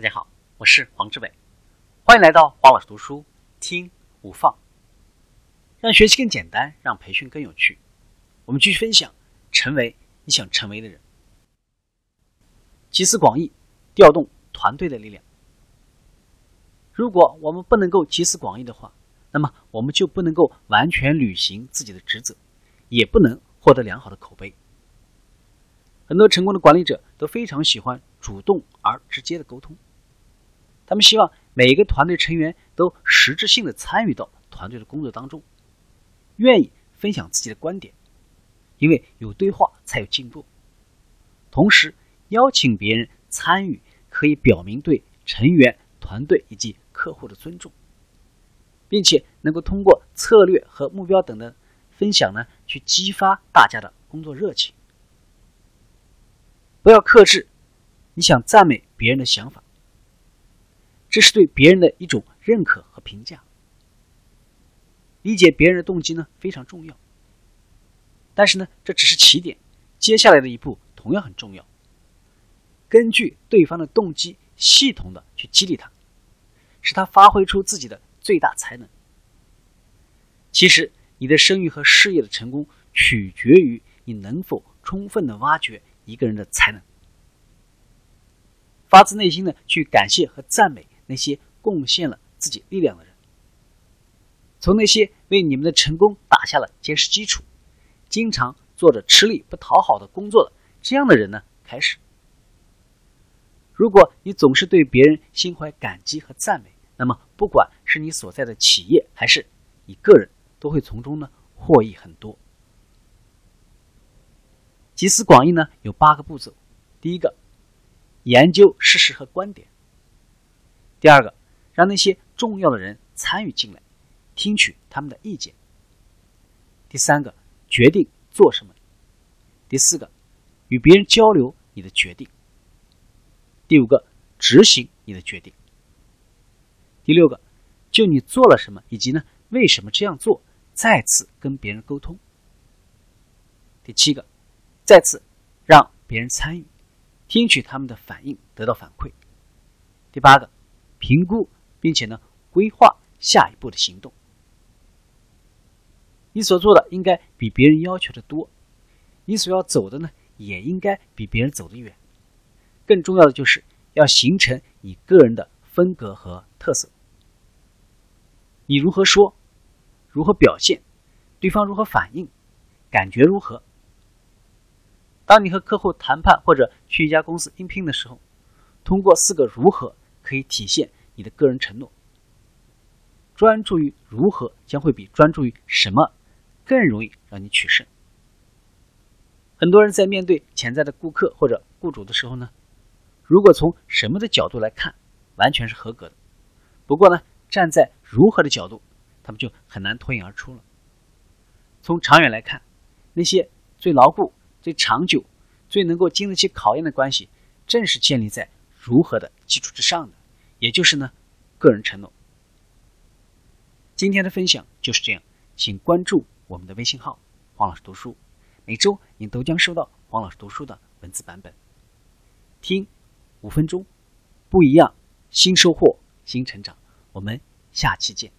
大家好，我是黄志伟，欢迎来到黄老师读书听无放，让学习更简单，让培训更有趣。我们继续分享，成为你想成为的人。集思广益，调动团队的力量。如果我们不能够集思广益的话，那么我们就不能够完全履行自己的职责，也不能获得良好的口碑。很多成功的管理者都非常喜欢主动而直接的沟通。他们希望每一个团队成员都实质性的参与到团队的工作当中，愿意分享自己的观点，因为有对话才有进步。同时，邀请别人参与，可以表明对成员、团队以及客户的尊重，并且能够通过策略和目标等的分享呢，去激发大家的工作热情。不要克制你想赞美别人的想法。这是对别人的一种认可和评价。理解别人的动机呢非常重要，但是呢这只是起点，接下来的一步同样很重要。根据对方的动机，系统的去激励他，使他发挥出自己的最大才能。其实，你的声誉和事业的成功取决于你能否充分的挖掘一个人的才能，发自内心的去感谢和赞美。那些贡献了自己力量的人，从那些为你们的成功打下了坚实基础、经常做着吃力不讨好的工作的这样的人呢开始。如果你总是对别人心怀感激和赞美，那么不管是你所在的企业还是你个人，都会从中呢获益很多。集思广益呢有八个步骤，第一个，研究事实和观点。第二个，让那些重要的人参与进来，听取他们的意见。第三个，决定做什么。第四个，与别人交流你的决定。第五个，执行你的决定。第六个，就你做了什么以及呢为什么这样做，再次跟别人沟通。第七个，再次让别人参与，听取他们的反应，得到反馈。第八个。评估，并且呢，规划下一步的行动。你所做的应该比别人要求的多，你所要走的呢，也应该比别人走得远。更重要的就是要形成你个人的风格和特色。你如何说，如何表现，对方如何反应，感觉如何？当你和客户谈判或者去一家公司应聘的时候，通过四个如何。可以体现你的个人承诺。专注于如何，将会比专注于什么更容易让你取胜。很多人在面对潜在的顾客或者雇主的时候呢，如果从什么的角度来看，完全是合格的。不过呢，站在如何的角度，他们就很难脱颖而出了。从长远来看，那些最牢固、最长久、最能够经得起考验的关系，正是建立在如何的基础之上的。也就是呢，个人承诺。今天的分享就是这样，请关注我们的微信号“黄老师读书”，每周您都将收到黄老师读书的文字版本。听五分钟，不一样，新收获，新成长。我们下期见。